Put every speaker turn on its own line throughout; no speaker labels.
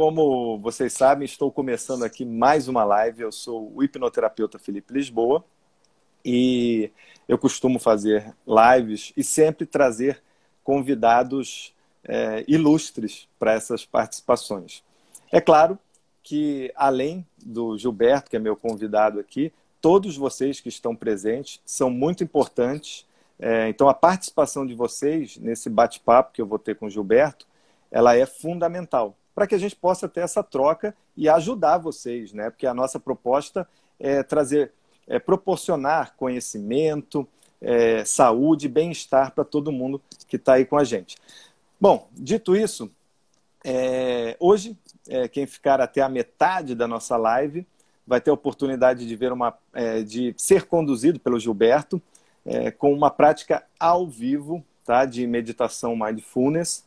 como vocês sabem, estou começando aqui mais uma live. Eu sou o hipnoterapeuta Felipe Lisboa e eu costumo fazer lives e sempre trazer convidados é, ilustres para essas participações. É claro que, além do Gilberto, que é meu convidado aqui, todos vocês que estão presentes são muito importantes. É, então, a participação de vocês nesse bate-papo que eu vou ter com o Gilberto, ela é fundamental para que a gente possa ter essa troca e ajudar vocês, né? Porque a nossa proposta é trazer, é proporcionar conhecimento, é, saúde, bem-estar para todo mundo que está aí com a gente. Bom, dito isso, é, hoje, é, quem ficar até a metade da nossa live vai ter a oportunidade de ver uma, é, de ser conduzido pelo Gilberto é, com uma prática ao vivo, tá, de meditação mindfulness.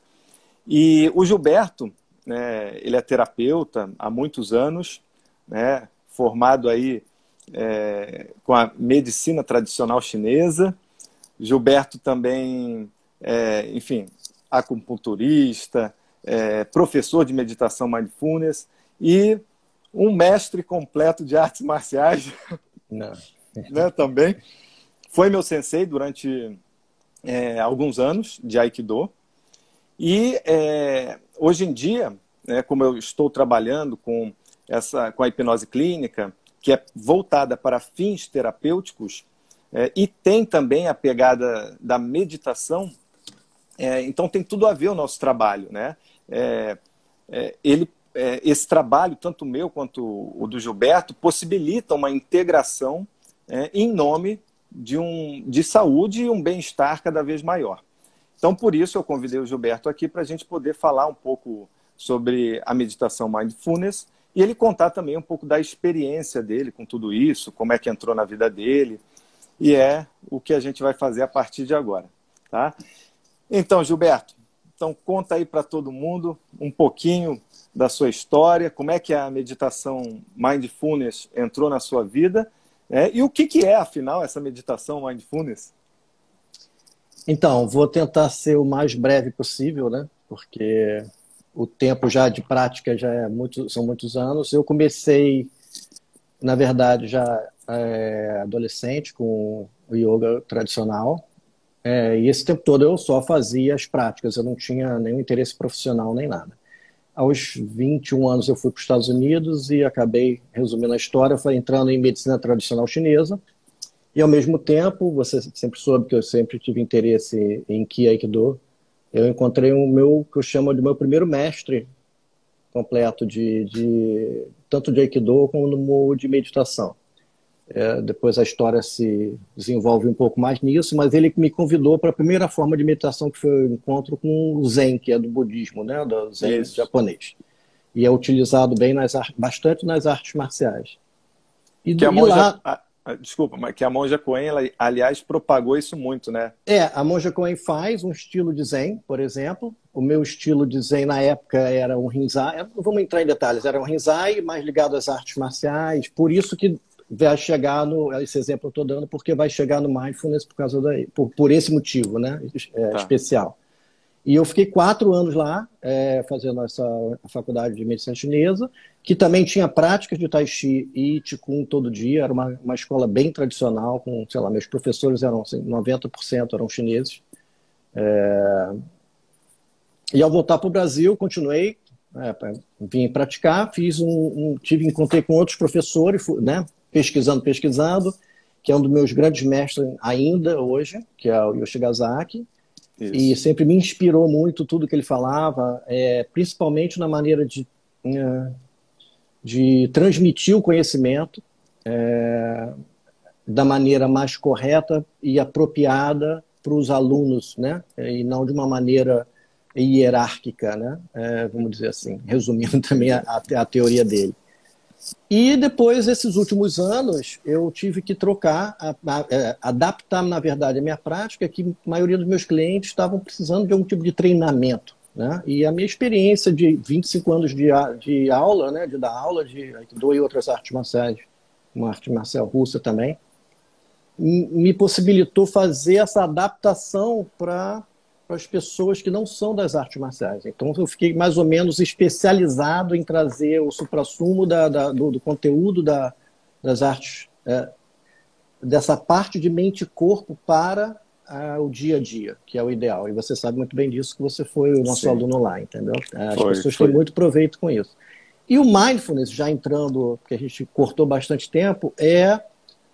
E o Gilberto, né, ele é terapeuta há muitos anos, né, formado aí é, com a medicina tradicional chinesa. Gilberto também, é, enfim, acupunturista, é, professor de meditação mindfulness e um mestre completo de artes marciais. Não. né, também. Foi meu sensei durante é, alguns anos de Aikido. E é, hoje em dia, né, como eu estou trabalhando com, essa, com a hipnose clínica, que é voltada para fins terapêuticos, é, e tem também a pegada da meditação, é, então tem tudo a ver o nosso trabalho. Né? É, é, ele, é, esse trabalho, tanto meu quanto o do Gilberto, possibilita uma integração em nome de, um, de saúde e um bem-estar cada vez maior. Então, por isso, eu convidei o Gilberto aqui para a gente poder falar um pouco sobre a meditação mindfulness e ele contar também um pouco da experiência dele com tudo isso, como é que entrou na vida dele, e é o que a gente vai fazer a partir de agora, tá? Então, Gilberto, então conta aí para todo mundo um pouquinho da sua história, como é que a meditação mindfulness entrou na sua vida, né? e o que, que é, afinal, essa meditação mindfulness?
Então, vou tentar ser o mais breve possível, né? Porque o tempo já de prática já é muito, são muitos anos. Eu comecei, na verdade, já é, adolescente com o yoga tradicional. É, e esse tempo todo eu só fazia as práticas, eu não tinha nenhum interesse profissional nem nada. Aos 21 anos eu fui para os Estados Unidos e acabei, resumindo a história, foi entrando em medicina tradicional chinesa e ao mesmo tempo, você sempre soube que eu sempre tive interesse em Ki Aikido. Eu encontrei o meu, que eu chamo de meu primeiro mestre completo de, de tanto de Aikido como de meditação. É, depois a história se desenvolve um pouco mais nisso, mas ele me convidou para a primeira forma de meditação que foi o encontro com o Zen, que é do budismo, né, do Zen Isso. japonês. E é utilizado bem nas bastante nas artes marciais.
E, que e lá... Ah, desculpa, mas que a Monja Coen, ela, aliás, propagou isso muito, né?
É, a Monja Coen faz um estilo de Zen, por exemplo. O meu estilo de Zen na época era um Rinzai. Vamos entrar em detalhes, era um Rinzai mais ligado às artes marciais. Por isso que vai chegar no. Esse exemplo eu estou dando, porque vai chegar no Mindfulness por causa daí. Por, por esse motivo, né? É, tá. Especial. E eu fiquei quatro anos lá, é, fazendo essa faculdade de medicina chinesa, que também tinha práticas de Tai Chi e Qigong todo dia. Era uma, uma escola bem tradicional, com, sei lá, meus professores eram assim, 90% eram chineses. É... E ao voltar para o Brasil, continuei, é, vim praticar, fiz um, um, tive encontrei com outros professores, né, pesquisando, pesquisando, que é um dos meus grandes mestres ainda hoje, que é o Yoshigazaki. E sempre me inspirou muito tudo que ele falava, é, principalmente na maneira de, é, de transmitir o conhecimento é, da maneira mais correta e apropriada para os alunos, né? E não de uma maneira hierárquica, né? É, vamos dizer assim, resumindo também a, a teoria dele. E depois, esses últimos anos, eu tive que trocar, a, a, é, adaptar, na verdade, a minha prática, que a maioria dos meus clientes estavam precisando de algum tipo de treinamento. Né? E a minha experiência de 25 anos de, de aula, né, de dar aula de Aikido e outras artes marciais, uma arte marcial russa também, me possibilitou fazer essa adaptação para para as pessoas que não são das artes marciais. Então, eu fiquei mais ou menos especializado em trazer o suprassumo da, da, do, do, conteúdo da, das artes, é, dessa parte de mente e corpo para o dia a dia, que é o ideal. E você sabe muito bem disso, que você foi o nosso Sim. aluno lá, entendeu? As foi, pessoas foi. têm muito proveito com isso. E o mindfulness, já entrando, que a gente cortou bastante tempo, é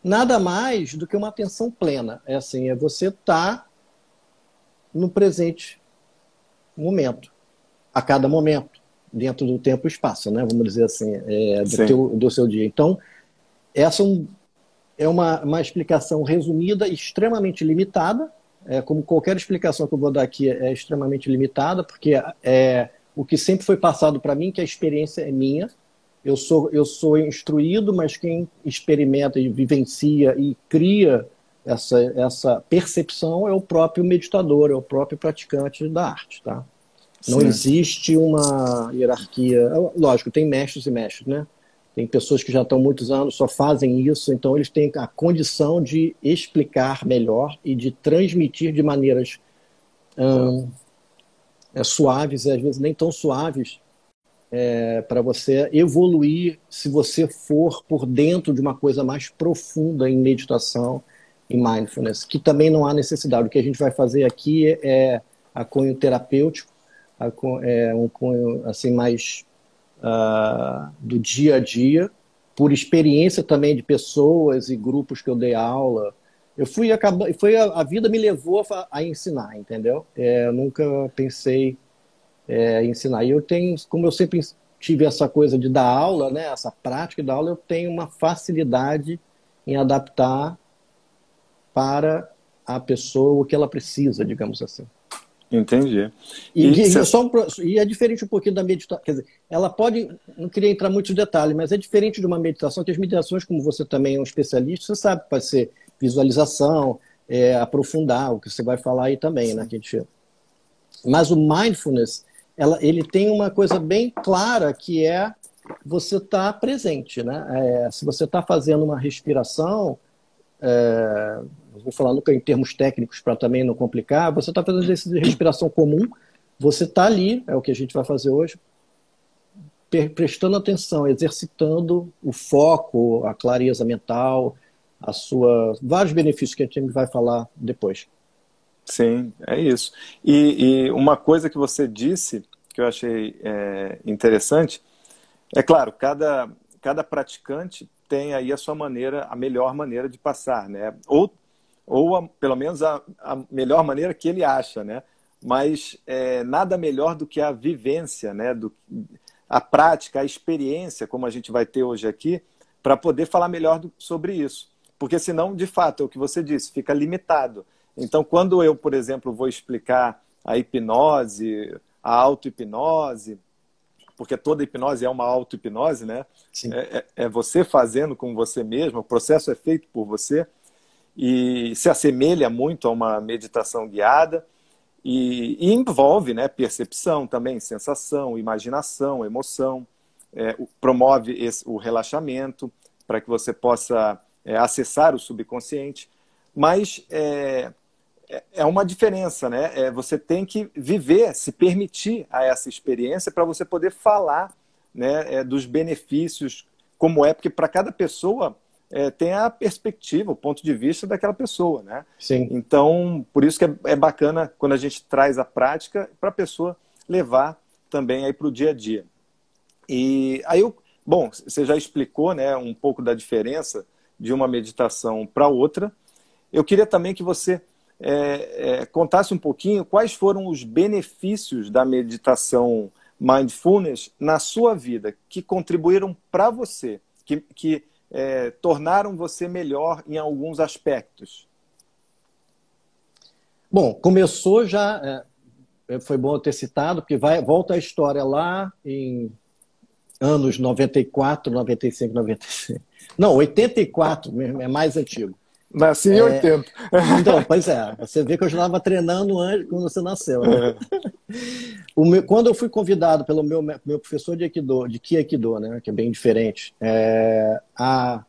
nada mais do que uma atenção plena. É assim, é você estar tá no presente momento, a cada momento, dentro do tempo e espaço, né? Vamos dizer assim, é, do, teu, do seu dia. Então, essa é uma, uma explicação resumida, extremamente limitada, é, como qualquer explicação que eu vou dar aqui é, é extremamente limitada, porque é o que sempre foi passado para mim, que a experiência é minha. Eu sou, eu sou instruído, mas quem experimenta e vivencia e cria essa, essa percepção é o próprio meditador, é o próprio praticante da arte. Tá? Não Sim. existe uma hierarquia. Lógico, tem mestres e mestres, né? Tem pessoas que já estão muitos anos, só fazem isso, então eles têm a condição de explicar melhor e de transmitir de maneiras hum, é, suaves, e às vezes nem tão suaves, é, para você evoluir se você for por dentro de uma coisa mais profunda em meditação e mindfulness, que também não há necessidade. O que a gente vai fazer aqui é a cunho terapêutico, a, é um cunho assim mais uh, do dia a dia, por experiência também de pessoas e grupos que eu dei aula. Eu fui acabar, foi a, a vida me levou a, a ensinar, entendeu? É, eu nunca pensei é, em ensinar. E eu tenho, como eu sempre tive essa coisa de dar aula, né, essa prática da aula, eu tenho uma facilidade em adaptar para a pessoa o que ela precisa, digamos assim.
Entendi.
E, e, cê... só um, e, é diferente um pouquinho da meditação. Quer dizer, ela pode. Não queria entrar muito em detalhe, mas é diferente de uma meditação, que as meditações, como você também é um especialista, você sabe que pode ser visualização, é, aprofundar, o que você vai falar aí também, né? Gente... Mas o mindfulness, ela, ele tem uma coisa bem clara que é você estar tá presente, né? É, se você está fazendo uma respiração, é, vou falar nunca em termos técnicos para também não complicar, você está fazendo exercício de respiração comum, você está ali, é o que a gente vai fazer hoje, prestando atenção, exercitando o foco, a clareza mental, a sua vários benefícios que a gente vai falar depois.
Sim, é isso. E, e uma coisa que você disse que eu achei é, interessante, é claro, cada, cada praticante tem aí a sua maneira, a melhor maneira de passar, né? Ou, ou a, pelo menos a, a, melhor maneira que ele acha, né? Mas é, nada melhor do que a vivência, né? Do, a prática, a experiência, como a gente vai ter hoje aqui, para poder falar melhor do, sobre isso. Porque senão, de fato, é o que você disse, fica limitado. Então, quando eu, por exemplo, vou explicar a hipnose, a auto-hipnose, porque toda hipnose é uma auto-hipnose, né? É, é, é, você fazendo com você mesmo, o processo é feito por você e se assemelha muito a uma meditação guiada e, e envolve né, percepção também, sensação, imaginação, emoção, é, promove esse, o relaxamento para que você possa é, acessar o subconsciente, mas é, é, é uma diferença, né? É, você tem que viver, se permitir a essa experiência para você poder falar né, é, dos benefícios, como é, porque para cada pessoa é, tem a perspectiva, o ponto de vista daquela pessoa, né?
Sim.
Então, por isso que é, é bacana quando a gente traz a prática para a pessoa levar também aí para o dia a dia. E aí, eu, bom, você já explicou, né, um pouco da diferença de uma meditação para outra. Eu queria também que você é, é, contasse um pouquinho quais foram os benefícios da meditação mindfulness na sua vida, que contribuíram para você, que, que é, tornaram você melhor em alguns aspectos.
Bom, começou já, é, foi bom ter citado, porque vai, volta a história lá em anos 94, 95, 96. Não, 84 mesmo, é mais antigo.
Nasci em é... 80.
Então, pois é. Você vê que eu já estava treinando antes quando você nasceu. Né? É. Meu, quando eu fui convidado pelo meu, meu professor de Aikido, de Kiaikido, né, que é bem diferente, é, a,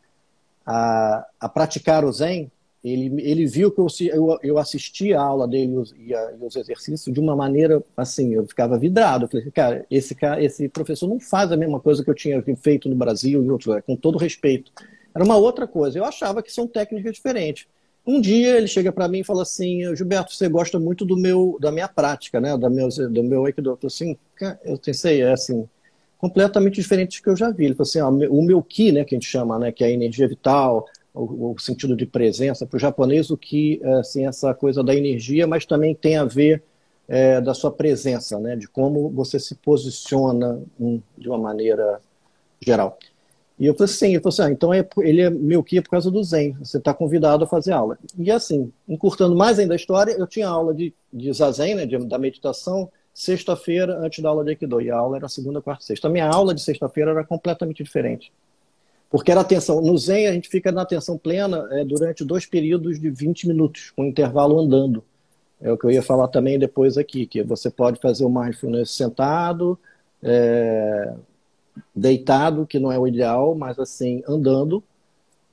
a, a praticar o Zen, ele, ele viu que eu, eu, eu assistia a aula dele e, a, e, os exercícios de uma maneira assim, eu ficava vidrado. Eu falei, cara, esse, cara, esse professor não faz a mesma coisa que eu tinha feito no Brasil e outros lugares, com todo respeito. Era uma outra coisa. Eu achava que são técnicas diferentes. Um dia ele chega para mim e fala assim, Gilberto, você gosta muito do meu, da minha prática, né? Da meu, do meu Aikido. Eu falei assim, eu pensei, é assim, completamente diferente do que eu já vi. Ele falou assim, ó, o meu Ki, né, que a gente chama, né, que é a energia vital, o, o sentido de presença, para o japonês o Ki, é, assim, essa coisa da energia, mas também tem a ver é, da sua presença, né, de como você se posiciona um, de uma maneira geral. E eu falei assim, eu falei assim, ah, então é, ele é meu que é por causa do Zen, você está convidado a fazer aula. E assim, encurtando mais ainda a história, eu tinha aula de, de Zazen, né, de, da meditação, sexta-feira antes da aula de Aikido, e a aula era segunda, quarta, sexta. A minha aula de sexta-feira era completamente diferente. Porque era atenção, no Zen a gente fica na atenção plena é, durante dois períodos de 20 minutos, com intervalo andando. É o que eu ia falar também depois aqui, que você pode fazer o mindfulness sentado, é, deitado, que não é o ideal, mas assim, andando,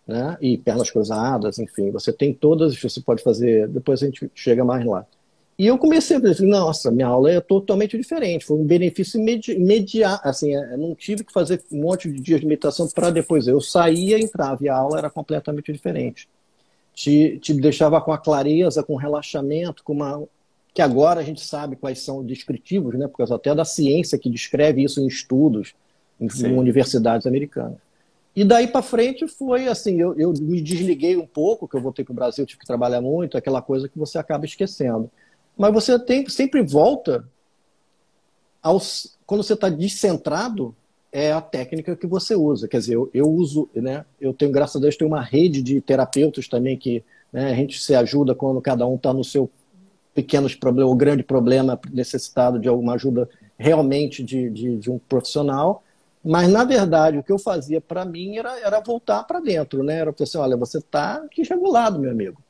né? E pernas cruzadas, enfim, você tem todas, você pode fazer, depois a gente chega mais lá. E eu comecei a pensar, nossa, minha aula é totalmente diferente, foi um benefício imediato, assim, eu é, não tive que fazer um monte de dias de meditação para depois, eu saía, entrava e a aula era completamente diferente. Te, te deixava com a clareza, com relaxamento, com uma, que agora a gente sabe quais são descritivos, né, por causa até da ciência que descreve isso em estudos, em, em universidades americanas. E daí para frente foi assim, eu, eu, me desliguei um pouco, que eu voltei para o Brasil, tive que trabalhar muito, aquela coisa que você acaba esquecendo. Mas você tem, sempre volta aos, quando você está descentrado, é a técnica que você usa. Quer dizer, eu, eu, uso, né? Eu tenho, graças a Deus, tenho uma rede de terapeutas também que né, a gente se ajuda quando cada um está no seu pequenos problemas ou grande problema necessitado de alguma ajuda realmente de, de, de um profissional. Mas, na verdade, o que eu fazia para mim era, era voltar para dentro, né? Era assim, olha, você está desregulado, meu amigo.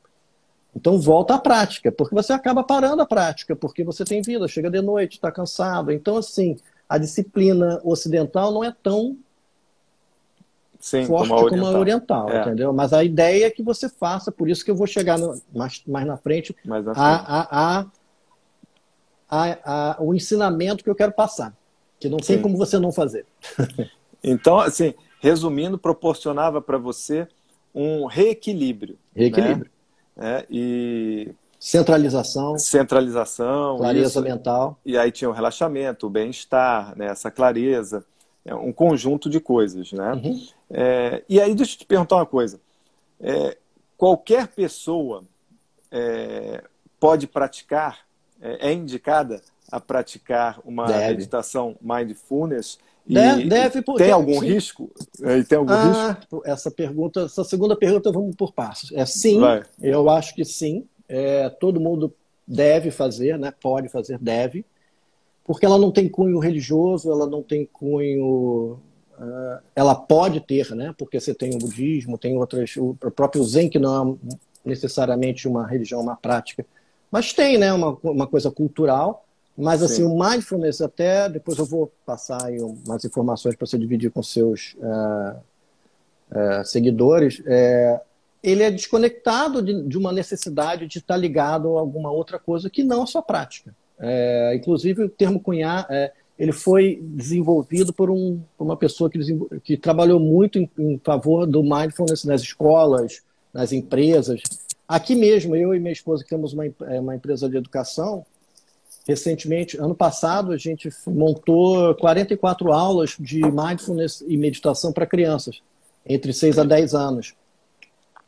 Então, volta à prática, porque você acaba parando a prática, porque você tem vida, chega de noite, está cansado. Então, assim, a disciplina ocidental não é tão Sim, forte como a oriental, como a oriental é. entendeu? Mas a ideia é que você faça, por isso que eu vou chegar no, mais, mais na frente, mais na frente. A, a, a, a, o ensinamento que eu quero passar que não tem Sim. como você não fazer.
então, assim, resumindo, proporcionava para você um reequilíbrio.
Reequilíbrio.
Né? É, e
centralização,
centralização,
clareza isso. mental.
E aí tinha o relaxamento, o bem-estar, né? essa clareza, é um conjunto de coisas, né? Uhum. É, e aí deixa eu te perguntar uma coisa: é, qualquer pessoa é, pode praticar, é, é indicada a praticar uma deve. meditação mindfulness? E
deve, deve porque,
tem algum sim. risco? E tem algum ah, risco?
Essa pergunta, essa segunda pergunta, vamos por passos. É sim, Vai. eu acho que sim. É, todo mundo deve fazer, né? Pode fazer, deve, porque ela não tem cunho religioso, ela não tem cunho Uh, ela pode ter, né? Porque você tem o budismo, tem outras, o próprio Zen que não é necessariamente uma religião, uma prática, mas tem, né? Uma, uma coisa cultural. Mas assim, Sim. o mindfulness até, depois eu vou passar aí umas informações para você dividir com seus uh, uh, seguidores, é, ele é desconectado de, de, uma necessidade de estar ligado a alguma outra coisa que não a sua prática. É, inclusive, o termo cunhar, é, ele foi desenvolvido por, um, por uma pessoa que, que trabalhou muito em, em favor do mindfulness nas escolas, nas empresas. Aqui mesmo, eu e minha esposa, temos uma, uma empresa de educação, Recentemente, ano passado, a gente montou 44 aulas de mindfulness e meditação para crianças, entre 6 a 10 anos.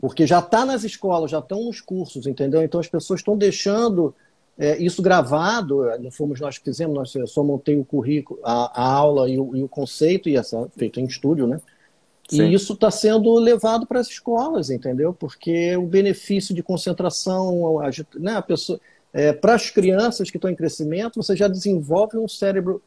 Porque já está nas escolas, já estão nos cursos, entendeu? Então as pessoas estão deixando é, isso gravado, não fomos nós que fizemos, nós, só montei o currículo, a, a aula e o, e o, conceito, e essa feito em estúdio, né? Sim. E isso está sendo levado para as escolas, entendeu? Porque o benefício de concentração, a, né, a pessoa é, para as crianças que estão em crescimento, você já desenvolve um cérebro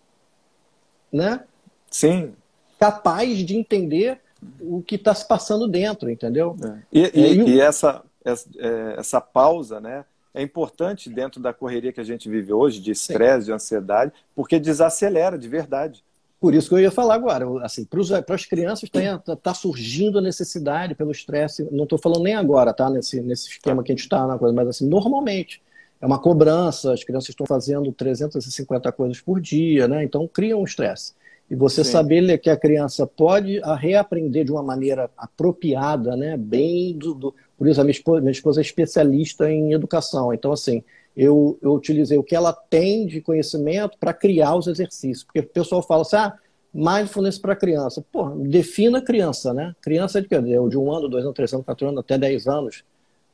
né?
Sim.
capaz de entender o que está se passando dentro, entendeu?
É. E, e, é, e, essa, essa, é, essa pausa, né? É importante dentro da correria que a gente vive hoje, de estresse, de ansiedade, porque desacelera de verdade.
Por isso que eu ia falar agora, assim, para as crianças está tá surgindo a necessidade pelo estresse, não estou falando nem agora, tá? Nesse, nesse esquema que a gente está, mas assim, normalmente é uma cobrança, as crianças estão fazendo 350 coisas por dia, né? Então cria um estresse. E você Sim. saber que a criança pode reaprender de uma maneira apropriada, né? Bem do, do... por isso a minha esposa, minha esposa é especialista em educação. Então assim, eu, eu utilizei o que ela tem de conhecimento para criar os exercícios. Porque o pessoal fala assim, ah, mindfulness para criança. Pô, defina criança, né? Criança de, de um ano, dois anos, três anos, quatro anos, até dez anos.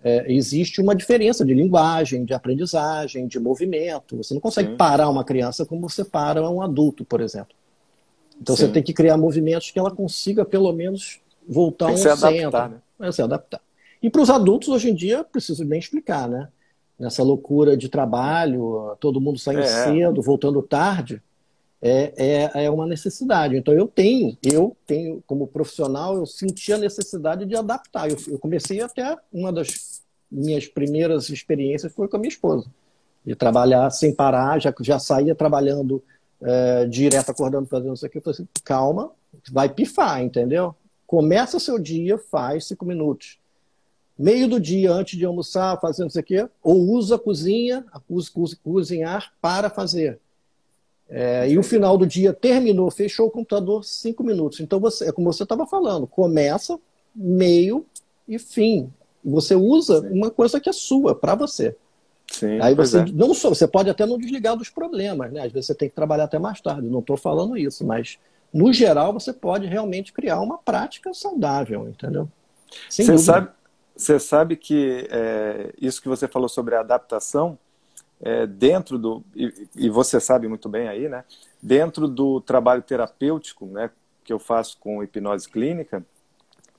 É, existe uma diferença de linguagem, de aprendizagem, de movimento. Você não consegue Sim. parar uma criança como você para um adulto, por exemplo. Então Sim. você tem que criar movimentos que ela consiga, pelo menos, voltar tem ao centro. Adaptar, né? É, se adaptar. E para os adultos, hoje em dia, preciso nem explicar, né? Nessa loucura de trabalho, todo mundo saindo é. cedo, voltando tarde, é, é, é uma necessidade. Então eu tenho, eu tenho, como profissional, eu senti a necessidade de adaptar. Eu, eu comecei até uma das minhas primeiras experiências foi com a minha esposa. De trabalhar sem parar, já, já saía trabalhando é, direto, acordando, fazendo isso aqui. Eu falei assim, calma, vai pifar, entendeu? Começa seu dia, faz cinco minutos meio do dia antes de almoçar, fazendo isso aqui, ou usa a cozinha, usa, cozinhar para fazer. É, e o final do dia terminou, fechou o computador cinco minutos. Então você, é como você estava falando, começa, meio e fim. Você usa Sim. uma coisa que é sua, para você. Sim, Aí você é. não só, você pode até não desligar dos problemas, né? Às vezes você tem que trabalhar até mais tarde. Não estou falando isso, mas no geral você pode realmente criar uma prática saudável, entendeu?
Sem você dúvida. sabe, você sabe que é, isso que você falou sobre a adaptação, é, dentro do, e, e, você sabe muito bem aí, né? Dentro do trabalho terapêutico, né, que eu faço com hipnose clínica,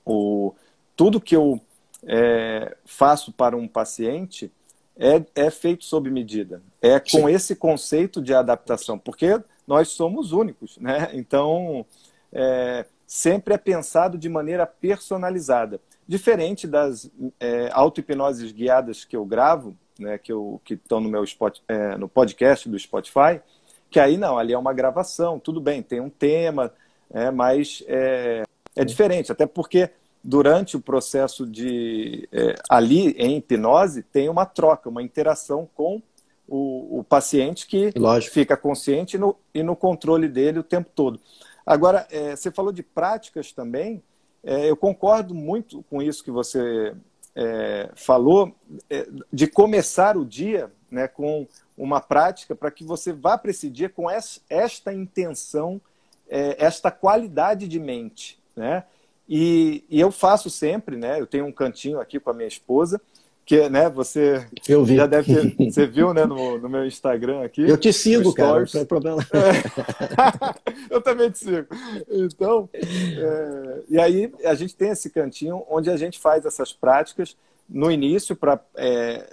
o, tudo que eu é, faço para um paciente é, é feito sob medida. É com Sim. esse conceito de adaptação, porque nós somos únicos, né? Então, é, sempre é pensado de maneira personalizada. Diferente das é, auto-hipnoses guiadas que eu gravo, né, que estão no meu spot, é, no podcast do Spotify, que aí não, ali é uma gravação, tudo bem, tem um tema, é, mas é, é diferente, até porque durante o processo de é, ali em hipnose tem uma troca, uma interação com o, o paciente que Lógico. fica consciente e no, e no controle dele o tempo todo. Agora, é, você falou de práticas também, é, eu concordo muito com isso que você é, falou, é, de começar o dia né, com uma prática para que você vá para esse dia com esta intenção, é, esta qualidade de mente. Né? E, e, eu faço sempre, né? Eu tenho um cantinho aqui com a minha esposa, que né, você
eu vi.
já deve ter, você viu né, no, no meu Instagram aqui.
Eu te sigo, cara, não tem problema.
É, eu também te sigo. Então, é, e aí a gente tem esse cantinho onde a gente faz essas práticas no início para é,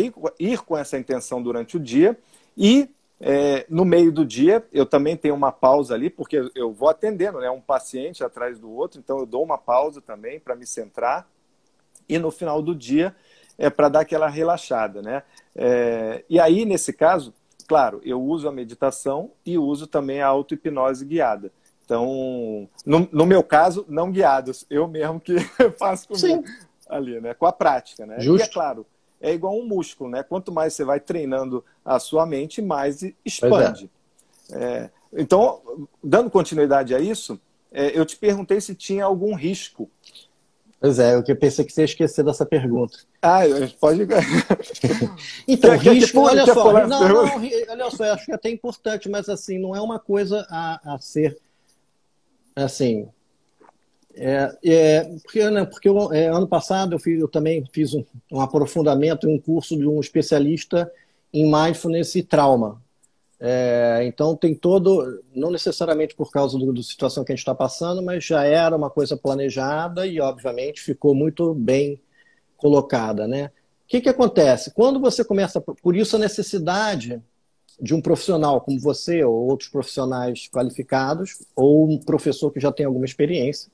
ir, ir com essa intenção durante o dia e é, no meio do dia, eu também tenho uma pausa ali, porque eu vou atendendo né, um paciente atrás do outro, então eu dou uma pausa também para me centrar. E no final do dia, é para dar aquela relaxada, né? É, e aí, nesse caso, claro, eu uso a meditação e uso também a auto-hipnose guiada. Então, no, no, meu caso, não guiados, eu mesmo que faço comigo Sim. ali, né? Com a prática, né?
Justo.
E é claro, é igual um músculo, né? Quanto mais você vai treinando a sua mente, mais expande. É. É, então, dando continuidade a isso, é, eu te perguntei se tinha algum risco
Pois é, eu pensei que você ia esquecer dessa pergunta.
Ah, pode.
então, quer, risco, olha só, não, não, olha só, eu acho que é até importante, mas assim, não é uma coisa a, a ser assim. É, é, porque né, porque eu, é, ano passado eu, fiz, eu também fiz um, um aprofundamento em um curso de um especialista em mindfulness e trauma. É, então tem todo, não necessariamente por causa da situação que a gente está passando, mas já era uma coisa planejada e obviamente ficou muito bem colocada, né? O que, que acontece? Quando você começa, por isso a necessidade de um profissional como você ou outros profissionais qualificados ou um professor que já tem alguma experiência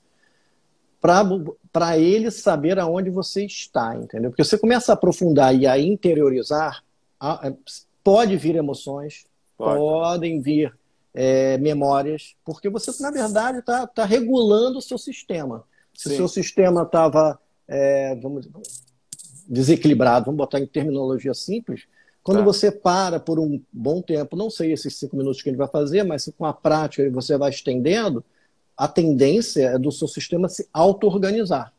para ele saber aonde você está, entendeu? Porque você começa a aprofundar e a interiorizar, pode vir emoções, Pode. podem vir é, memórias, porque você, na verdade, está tá regulando o seu sistema. Se o seu sistema estava, é, vamos desequilibrado, vamos botar em terminologia simples, quando tá. você para por um bom tempo, não sei esses cinco minutos que a gente vai fazer, mas com a prática você vai estendendo, a tendência é do seu sistema se auto-organizar.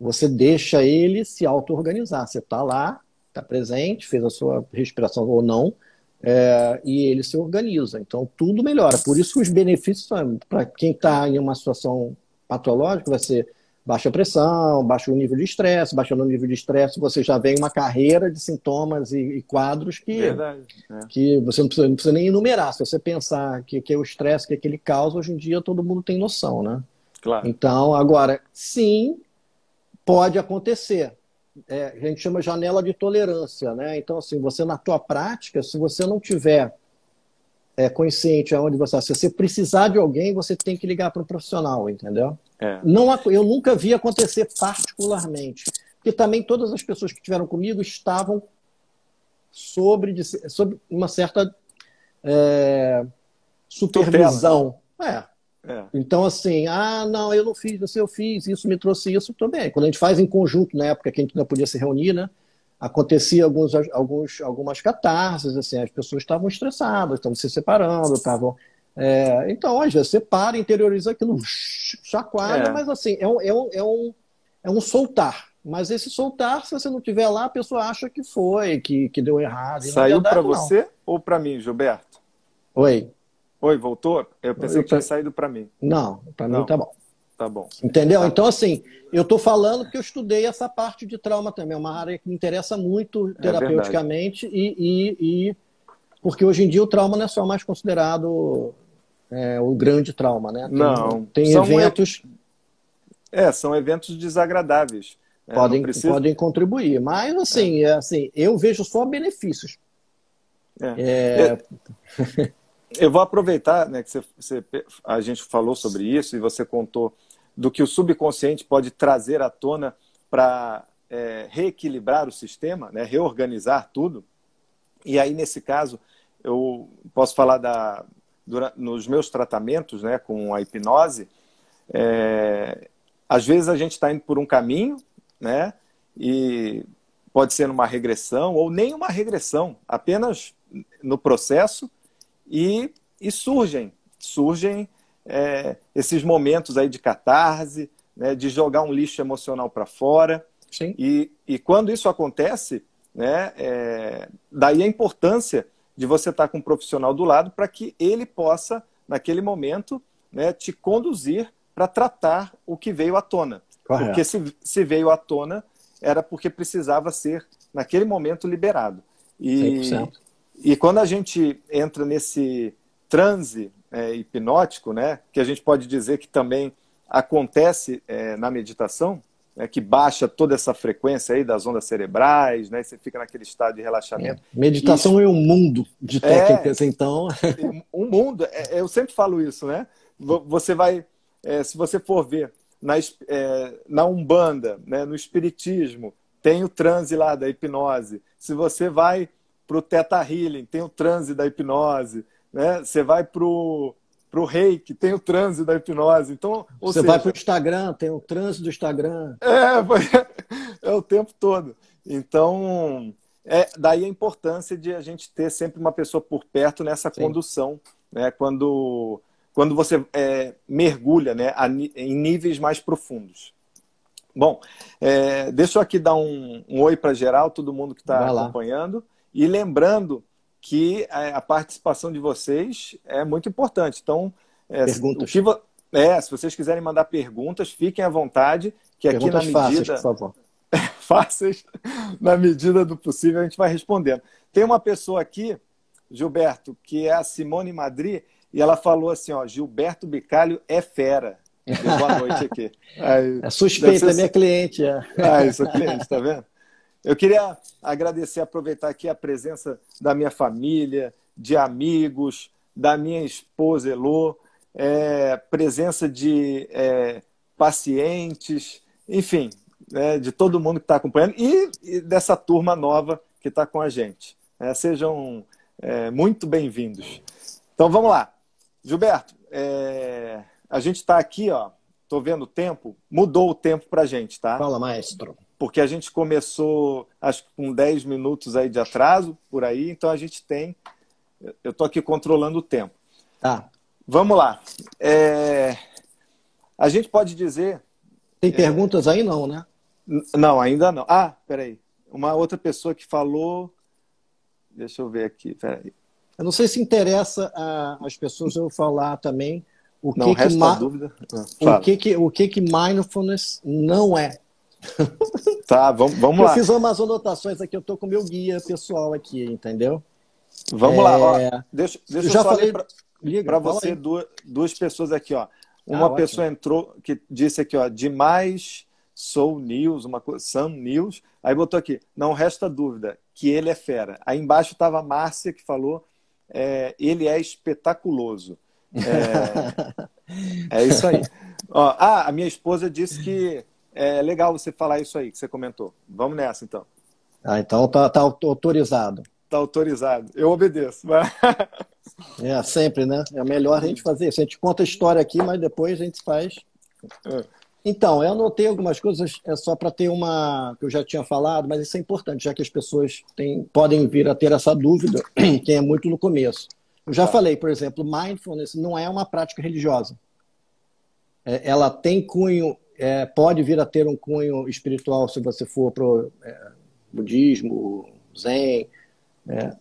Você deixa ele se auto-organizar. Você está lá, está presente, fez a sua respiração ou não, é, e ele se organiza. Então, tudo melhora. Por isso os benefícios, para quem está em uma situação patológica, vai ser baixa pressão, baixa o nível de estresse, baixando o nível de estresse, você já vem uma carreira de sintomas e, e quadros que, Verdade, é. que você não precisa, não precisa, nem enumerar. Se você pensar que, que é o estresse que aquele causa, hoje em dia todo mundo tem noção, né? Claro. Então, agora, sim, pode acontecer é, a gente chama janela de tolerância, né? Então, assim, você na tua prática, se você não tiver é, consciente aonde você está, se você precisar de alguém, você tem que ligar para um profissional, entendeu? É. Não, eu nunca vi acontecer particularmente, porque também todas as pessoas que estiveram comigo estavam sobre, sobre uma certa é, supervisão. É, é. Então, assim, ah, não, eu não fiz, você eu fiz, isso me trouxe isso também. Quando a gente faz em conjunto, na época que a gente não podia se reunir, né? Acontecia alguns, alguns, algumas catarses, assim, as pessoas estavam estressadas, estavam se separando, estavam. É, então, às vezes, você para, interioriza aquilo, chacoalha, é. mas assim, é um, é, um, é, um, é um soltar. Mas esse soltar, se você não tiver lá, a pessoa acha que foi, que, que deu errado.
Saiu para você ou para mim, Gilberto?
Oi.
Oi, voltou? Eu pensei eu que tinha saído para mim.
Não, para mim tá bom.
Tá bom.
Entendeu? Tá. Então, assim, eu estou falando que eu estudei essa parte de trauma também. É uma área que me interessa muito é terapeuticamente é e, e, e, porque hoje em dia o trauma não é só mais considerado é, o grande trauma, né?
Tem, não.
Tem eventos.
É, são eventos desagradáveis.
É, podem, precisa... podem contribuir. Mas, assim, é. assim, eu vejo só benefícios.
É. Eu vou aproveitar né, que você, você, a gente falou sobre isso e você contou do que o subconsciente pode trazer à tona para é, reequilibrar o sistema, né, reorganizar tudo. E aí, nesse caso, eu posso falar da, durante, nos meus tratamentos né, com a hipnose. É, às vezes a gente está indo por um caminho, né, e pode ser numa regressão ou nem uma regressão, apenas no processo e, e surgem, surgem é, esses momentos aí de catarse, né, de jogar um lixo emocional para fora. Sim. E, e quando isso acontece, né, é, daí a importância de você estar com um profissional do lado para que ele possa, naquele momento, né, te conduzir para tratar o que veio à tona. Correto. Porque se, se veio à tona, era porque precisava ser, naquele momento, liberado. E, 100%. E quando a gente entra nesse transe é, hipnótico, né, que a gente pode dizer que também acontece é, na meditação, né, que baixa toda essa frequência aí das ondas cerebrais, né, você fica naquele estado de relaxamento.
É, meditação é um mundo de é, técnicas, então.
Um mundo, é, eu sempre falo isso, né? Você vai, é, se você for ver na, na Umbanda, né, no Espiritismo, tem o transe lá da hipnose. Se você vai para o Teta Healing, tem o transe da hipnose, né? Você vai para o reiki, tem o transe da hipnose. Então,
Você seja, vai para o Instagram, tem o transe do Instagram.
É, é o tempo todo. Então, é, daí a importância de a gente ter sempre uma pessoa por perto nessa Sim. condução, né? quando, quando você é, mergulha né? em níveis mais profundos. Bom, é, deixa eu aqui dar um, um oi para geral, todo mundo que está acompanhando. E lembrando que a participação de vocês é muito importante. Então, é,
perguntas.
Se, é, se vocês quiserem mandar perguntas, fiquem à vontade, que perguntas aqui na medida.
Fáceis, por favor.
fáceis, na medida do possível, a gente vai respondendo. Tem uma pessoa aqui, Gilberto, que é a Simone Madri, e ela falou assim: ó, Gilberto Bicalho é fera. Deu boa noite aqui.
Aí, é suspeita, é minha cliente. É.
Ah, isso é cliente, tá vendo? Eu queria agradecer, aproveitar aqui a presença da minha família, de amigos, da minha esposa Elô, é, presença de é, pacientes, enfim, né, de todo mundo que está acompanhando e, e, dessa turma nova que está com a gente. É, sejam muito bem-vindos. Então vamos lá. Gilberto, é... a gente está aqui, ó. Tô vendo o tempo, mudou o tempo para a gente, tá?
Fala, maestro.
Porque a gente começou, acho que com 10 minutos aí de atraso, por aí, então a gente tem. Eu tô aqui controlando o tempo.
Tá.
Vamos lá. É... A gente pode dizer.
Tem perguntas é... aí, não, né?
Não, ainda não. Ah, peraí. Uma outra pessoa que falou. Deixa eu ver aqui, peraí.
Eu não sei se interessa as pessoas eu falar também o que
não,
que
resta dúvida.
Ah, o que que o que que mindfulness não é.
Tá, vamos, vamos
eu
lá.
Eu fiz umas anotações aqui, eu tô com meu guia pessoal aqui, entendeu?
Vamos é... lá, ó, deixa, deixa eu,
já falei
para você duas, duas pessoas aqui, ó. Uma ah, pessoa ótimo. entrou que disse aqui, ó, demais Soul News, uma coisa, Sun News. Aí botou aqui, não resta dúvida que ele é fera. Aí embaixo estava a Márcia que falou, é, ele é espetaculoso. É, é isso aí. Ó, ah, a minha esposa disse que é legal você falar isso aí que você comentou. Vamos nessa então.
Ah, então tá, tá autorizado.
Tá autorizado. Eu obedeço.
é, sempre, né? É melhor a gente fazer isso. A gente conta a história aqui, mas depois a gente faz. É. Então, eu anotei algumas coisas é só para ter uma. que eu já tinha falado, mas isso é importante, já que as pessoas têm, podem vir a ter essa dúvida, que é muito no começo. Eu já tá. falei, por exemplo, mindfulness não é uma prática religiosa. É, ela tem cunho, é, pode vir a ter um cunho espiritual se você for para o é, budismo, zen. É.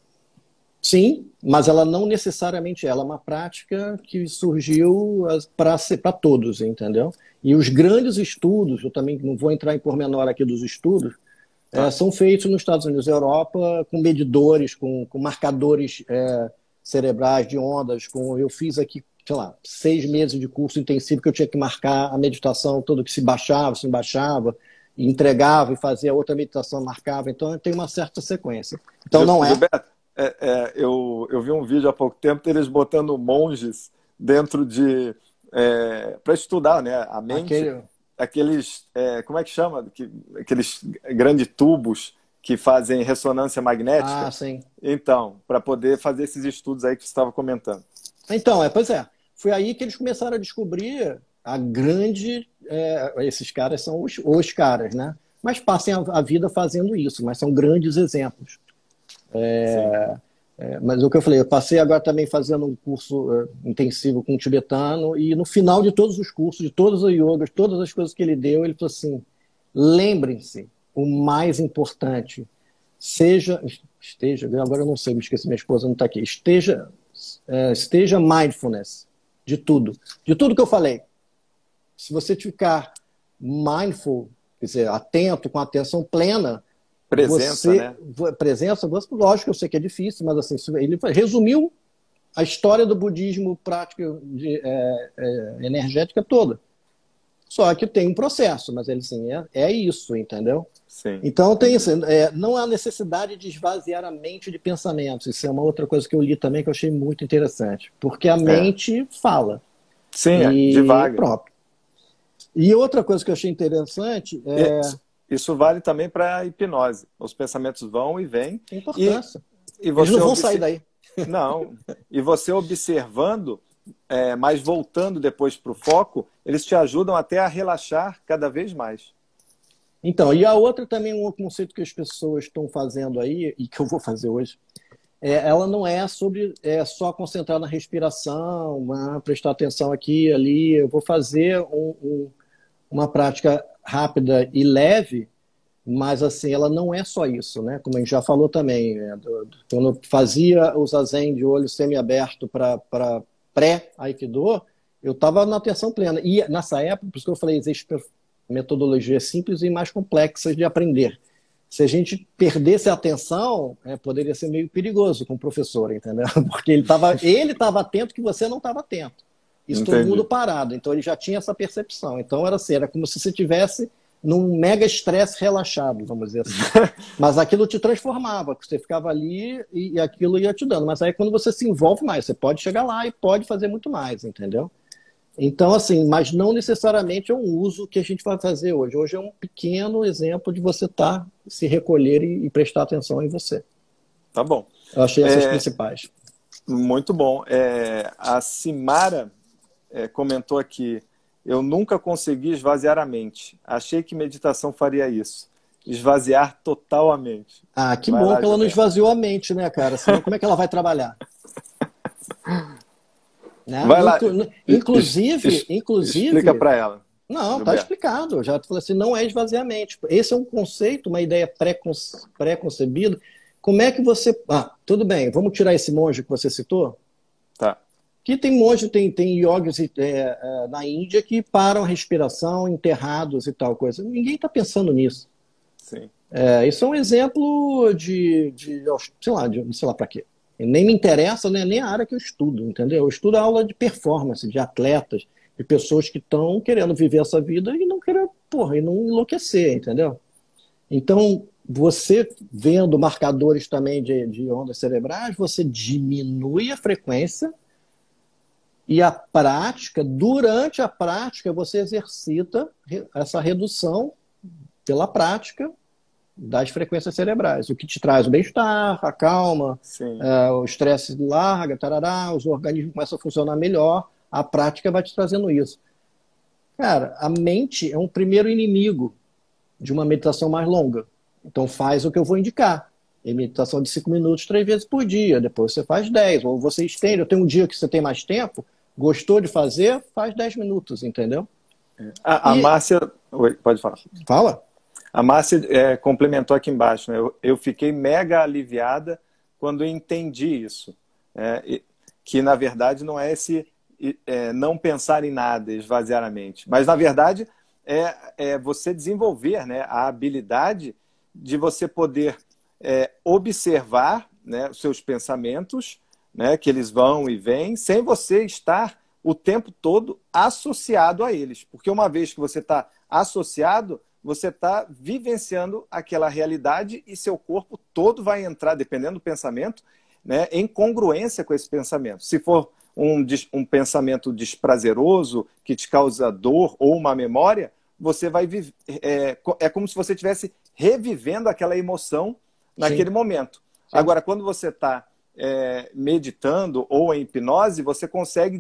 Sim, mas ela não necessariamente ela é uma prática que surgiu para todos, entendeu? E os grandes estudos, eu também não vou entrar em pormenor aqui dos estudos, tá. é, são feitos nos Estados Unidos e Europa com medidores, com, com marcadores é, cerebrais de ondas. Com, eu fiz aqui, sei lá, seis meses de curso intensivo que eu tinha que marcar a meditação, tudo que se baixava, se baixava, e entregava e fazia outra meditação, marcava. Então tem uma certa sequência. Então não é.
Gilberto, é, é eu, eu vi um vídeo há pouco tempo deles botando monges dentro de é, para estudar né, a mente. Aquele... Aqueles, é, como é que chama? Aqueles grandes tubos que fazem ressonância magnética.
Ah, sim.
Então, para poder fazer esses estudos aí que você estava comentando.
Então, é, pois é. Foi aí que eles começaram a descobrir a grande. É, esses caras são os, os caras, né? Mas passem a, a, vida fazendo isso, mas são grandes exemplos. É, é, mas o que eu falei, eu passei agora também fazendo um curso uh, intensivo com um tibetano, e no final de todos os cursos, de todas as yogas, todas as coisas que ele deu, ele falou assim: lembrem-se, o mais importante, seja, esteja, agora eu não sei, me esqueci, minha esposa não está aqui, esteja, uh, esteja mindfulness de tudo, de tudo que eu falei. Se você ficar mindful, quer dizer, atento, com atenção plena,
Presença,
você,
né?
Presença, lógico que eu sei que é difícil, mas assim, ele resumiu a história do budismo prático de, é, é, energética toda. Só que tem um processo, mas ele assim, é, é isso, entendeu?
Sim.
Então tem isso, é, não há necessidade de esvaziar a mente de pensamentos. Isso é uma outra coisa que eu li também que eu achei muito interessante. Porque a é. mente fala.
Sim, é, e, devagar.
E outra coisa que eu achei interessante é.
Isso vale também para a hipnose. Os pensamentos vão e vêm.
Tem importância.
E, e você
Eles não vão sair daí.
Não. E você observando, é, mas voltando depois para o foco, eles te ajudam até a relaxar cada vez mais.
Então, e a outra também, um conceito que as pessoas estão fazendo aí, e que eu vou fazer hoje, é, ela não é sobre é, só concentrar na respiração, né, prestar atenção aqui ali. Eu vou fazer um, um, uma prática rápida e leve, mas assim, ela não é só isso, né? Como a gente já falou também, né? quando eu fazia o zazen de olho semi-aberto para pré-aikido, eu estava na atenção plena. E nessa época, por isso que eu falei, metodologias simples e mais complexas de aprender. Se a gente perdesse a atenção, é, poderia ser meio perigoso com o professor, entendeu? Porque ele estava ele tava atento que você não estava atento. Isso Entendi. todo mundo parado. Então ele já tinha essa percepção. Então era assim, era como se você tivesse num mega estresse relaxado, vamos dizer assim. Mas aquilo te transformava, você ficava ali e, e, aquilo ia te dando. Mas aí quando você se envolve mais, você pode chegar lá e pode fazer muito mais, entendeu? Então, assim, mas não necessariamente é um uso que a gente vai fazer hoje. Hoje é um pequeno exemplo de você estar, tá, se recolher e, e prestar atenção em você.
Tá bom.
Eu achei essas é... principais.
Muito bom. É, a Simara é, comentou aqui: eu nunca consegui esvaziar a mente. Achei que meditação faria isso. Esvaziar totalmente.
Ah, que vai bom lá, que ela não esvaziou a mente, né, cara? Senão, como é que ela vai trabalhar?
né? Vai lá.
Inclusive, es, inclusive.
Explica para ela.
Não, está explicado. Eu já falei assim, não é esvaziamento. Esse é um conceito, uma ideia pré-concebida. Como é que você. Ah, tudo bem, vamos tirar esse monge que você citou?
Tá.
Que tem monge, tem, tem yogis é, é, na Índia que param a respiração, enterrados e tal coisa. Ninguém está pensando nisso.
Sim.
É, isso é um exemplo de, de sei lá, de, sei lá para quê. Nem me interessa né, nem a área que eu estudo, entendeu? Eu estudo aula de performance, de atletas, de pessoas que estão querendo viver essa vida e não querem, porra, e não enlouquecer, entendeu? Então, você vendo marcadores também de, de ondas cerebrais, você diminui a frequência e a prática, durante a prática, você exercita essa redução pela prática das frequências cerebrais, o que te traz o bem-estar, a calma, é, o estresse larga, tarará, os organismos começam a funcionar melhor, a prática vai te trazendo isso. Cara, a mente é um primeiro inimigo de uma meditação mais longa. Então faz o que eu vou indicar. Em meditação de 5 minutos, três vezes por dia. Depois você faz 10. Ou você estende. Eu tenho um dia que você tem mais tempo, gostou de fazer, faz 10 minutos, entendeu?
A, a e... Márcia. Oi, pode falar.
Fala.
A Márcia é, complementou aqui embaixo. Né? Eu, eu, fiquei mega aliviada quando entendi isso. É, que, na verdade, não é esse é, não pensar em nada, esvaziar a mente. Mas, na verdade, é, é você desenvolver né, a habilidade de você poder é, observar né, os seus pensamentos, né, que eles vão e vêm, sem você estar o tempo todo associado a eles. Porque uma vez que você está associado, você está vivenciando aquela realidade e seu corpo todo vai entrar, dependendo do pensamento, né, em congruência com esse pensamento. Se for um, um pensamento desprazeroso que te causa dor ou uma memória, você vai. É, é como se você estivesse revivendo aquela emoção naquele Sim. momento. Sim. Agora, quando você está é, meditando ou em hipnose, você consegue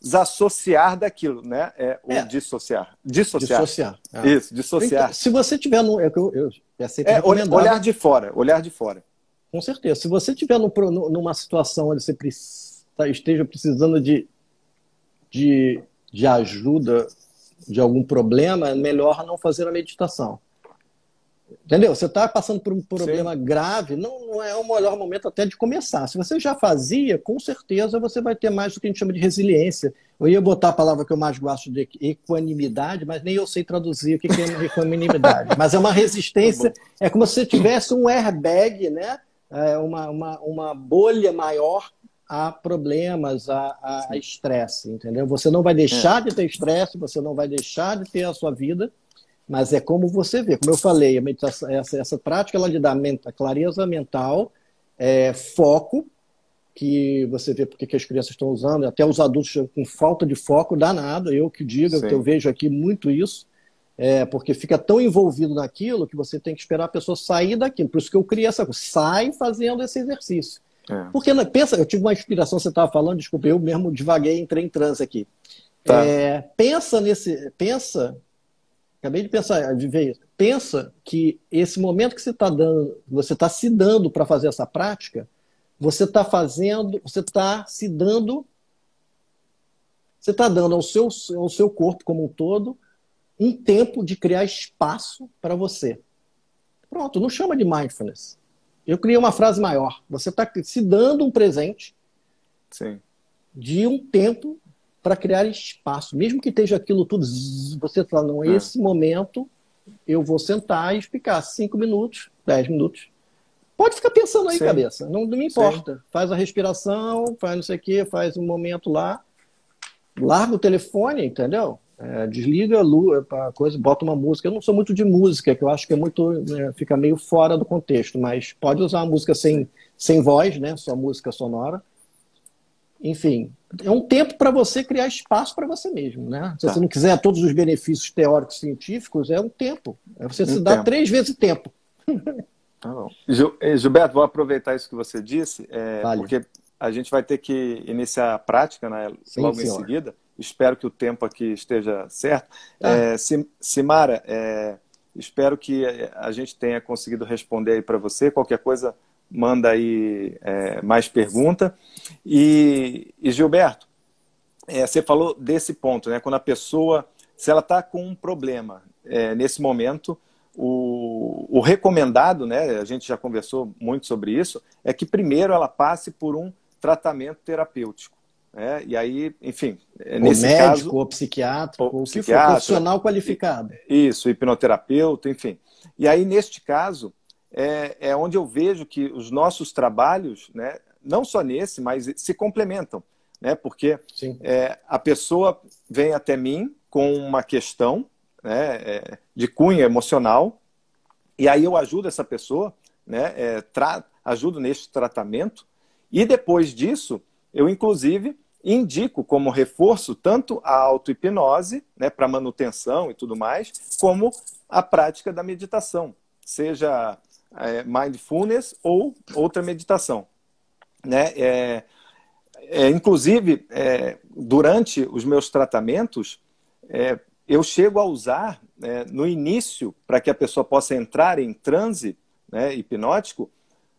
desassociar daquilo, né? É, ou é. dissociar. Dissociar.
Dissociar.
É. Isso, dissociar.
Então, se você tiver no. Eu, eu,
é, olhar de fora, olhar de fora.
Com certeza. Se você tiver no, numa situação onde você tá, esteja precisando de, de, de ajuda de algum problema, é melhor não fazer a meditação. Entendeu? Você está passando por um problema Sim. grave, não, não, é o melhor momento até de começar. Se você já fazia, com certeza você vai ter mais do que a gente chama de resiliência. Eu ia botar a palavra que eu mais gosto de equanimidade, mas nem eu sei traduzir o que é equanimidade. mas é uma resistência, tá é como se você tivesse um airbag, né? É uma, uma, uma bolha maior a problemas, a estresse, entendeu? Você não vai deixar é. de ter estresse, você não vai deixar de ter a sua vida, mas é como você vê. Como eu falei, essa, essa prática ela lhe dá a clareza mental, é, foco, que você vê porque que as crianças estão usando, até os adultos com falta de foco, danado, eu que digo, que eu vejo aqui muito isso, é, porque fica tão envolvido naquilo que você tem que esperar a pessoa sair daquilo. Por isso que eu criei essa coisa, sai fazendo esse exercício. É. Porque, né, pensa, eu tive uma inspiração, você estava falando, desculpa, eu mesmo devaguei, entrei em transe aqui. Tá. É, pensa nesse, pensa Acabei de pensar, de ver isso. Pensa que esse momento que você está dando, você está se dando para fazer essa prática, você está fazendo, você está se dando, você está dando ao seu, ao seu corpo como um todo um tempo de criar espaço para você. Pronto, não chama de mindfulness. Eu criei uma frase maior. Você está se dando um presente
Sim.
de um tempo para criar espaço. Mesmo que esteja aquilo tudo, você fala, não, é. esse momento eu vou sentar e explicar cinco minutos, dez minutos. Pode ficar pensando aí, Sim. cabeça, não, não me importa. Sim. Faz a respiração, faz não sei o quê, faz um momento lá, larga o telefone, entendeu? É, desliga a coisa, bota uma música. Eu não sou muito de música, que eu acho que é muito. Né, fica meio fora do contexto, mas pode usar uma música sem, sem voz, né? Só música sonora. Enfim, é um tempo para você criar espaço para você mesmo, né? Se tá. você não quiser todos os benefícios teóricos científicos, é um tempo. É você um se dá três vezes tempo.
Tá bom. Eh, Gilberto, vou aproveitar isso que você disse, é, vale. porque a gente vai ter que iniciar a prática né, Sim, logo em seguida. Espero que o tempo aqui esteja certo. Tá. É, Simara, é, espero que a gente tenha conseguido responder aí para você. Qualquer coisa, manda aí é, mais pergunta. E, e Gilberto, é, você falou desse ponto, né? Quando a pessoa, se ela está com um problema é, nesse momento, o, o, recomendado, né? A gente já conversou muito sobre isso, é que primeiro ela passe por um tratamento terapêutico. Né? E aí, enfim,
ou nesse médico, caso, ou psiquiatra, ou, psiquiatra, profissional qualificado.
Isso, hipnoterapeuta, enfim. E aí, neste caso, é, é onde eu vejo que os nossos trabalhos, né, não só nesse, mas se complementam né? Porque é, a pessoa vem até mim com uma questão né, é, de cunho emocional e aí eu ajudo essa pessoa, né? É, ajudo neste tratamento e depois disso eu inclusive indico como reforço tanto a auto-hipnose, né, para manutenção e tudo mais, como a prática da meditação, seja é, mindfulness ou outra meditação. Né? É, é, inclusive, é, durante os meus tratamentos, é, eu chego a usar né, no início, para que a pessoa possa entrar em transe né, hipnótico,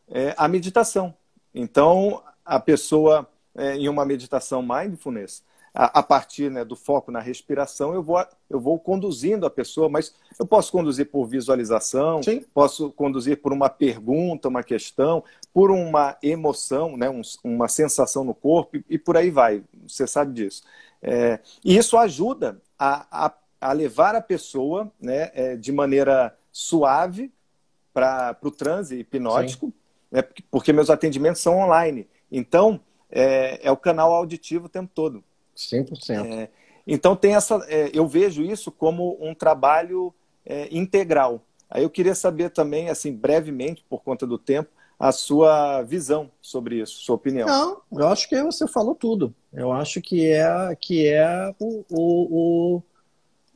é, a meditação. Então, a pessoa, em uma meditação mindfulness, a, a partir né, do foco na respiração, eu vou, eu vou conduzindo a pessoa, mas eu posso conduzir por visualização, Sim. posso conduzir por uma pergunta, uma questão, por uma emoção, né, um, uma sensação no corpo e, e, por aí vai. Você sabe disso. É, e isso ajuda a, a, a, levar a pessoa né, é, de maneira suave para o transe hipnótico, né, porque meus atendimentos são online. Então, é, é o canal auditivo o tempo todo.
100%.
É, então, tem essa, é, eu vejo isso como um trabalho é, integral. Aí eu queria saber também, assim, brevemente, por conta do tempo, a sua visão sobre isso, sua opinião.
Não, eu acho que você falou tudo. Eu acho que é que é o, o, o